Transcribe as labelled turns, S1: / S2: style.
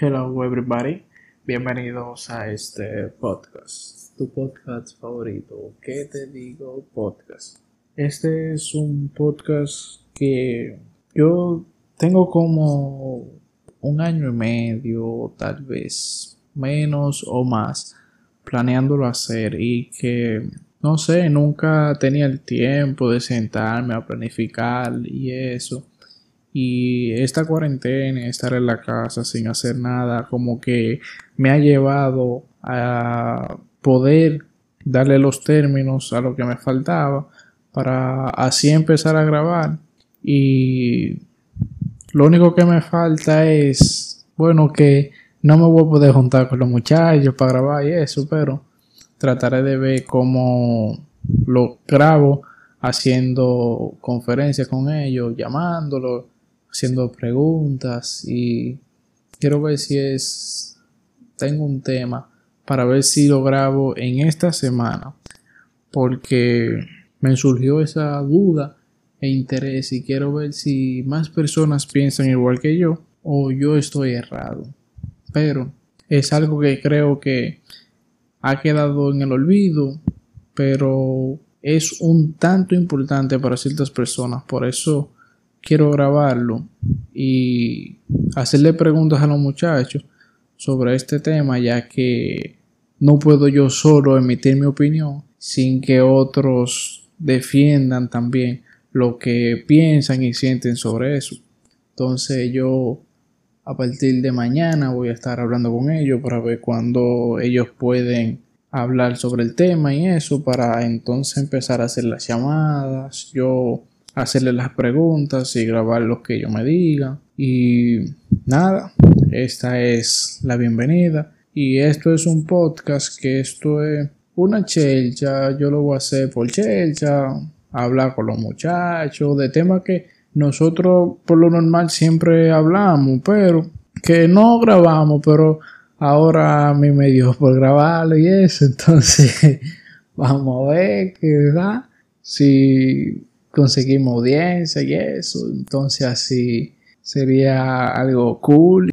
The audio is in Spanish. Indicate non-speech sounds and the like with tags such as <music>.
S1: Hello everybody, bienvenidos a este podcast, tu podcast favorito. ¿Qué te digo podcast? Este es un podcast que yo tengo como un año y medio, tal vez menos o más, planeándolo hacer y que no sé, nunca tenía el tiempo de sentarme a planificar y eso. Y esta cuarentena, estar en la casa sin hacer nada, como que me ha llevado a poder darle los términos a lo que me faltaba para así empezar a grabar. Y lo único que me falta es, bueno, que no me voy a poder juntar con los muchachos para grabar y eso, pero trataré de ver cómo lo grabo haciendo conferencias con ellos, llamándolos, haciendo preguntas y quiero ver si es tengo un tema para ver si lo grabo en esta semana porque me surgió esa duda e interés y quiero ver si más personas piensan igual que yo o yo estoy errado pero es algo que creo que ha quedado en el olvido, pero es un tanto importante para ciertas personas. Por eso quiero grabarlo y hacerle preguntas a los muchachos sobre este tema, ya que no puedo yo solo emitir mi opinión sin que otros defiendan también lo que piensan y sienten sobre eso. Entonces yo a partir de mañana voy a estar hablando con ellos para ver cuándo ellos pueden hablar sobre el tema y eso para entonces empezar a hacer las llamadas, yo hacerle las preguntas y grabar lo que ellos me digan. Y nada, esta es la bienvenida. Y esto es un podcast que esto es una chelcha, yo lo voy a hacer por chelcha, hablar con los muchachos de temas que nosotros por lo normal siempre hablamos, pero que no grabamos, pero ahora a mí me dio por grabarlo y eso, <laughs> entonces vamos a ver qué da, si conseguimos audiencia y eso, entonces así sería algo cool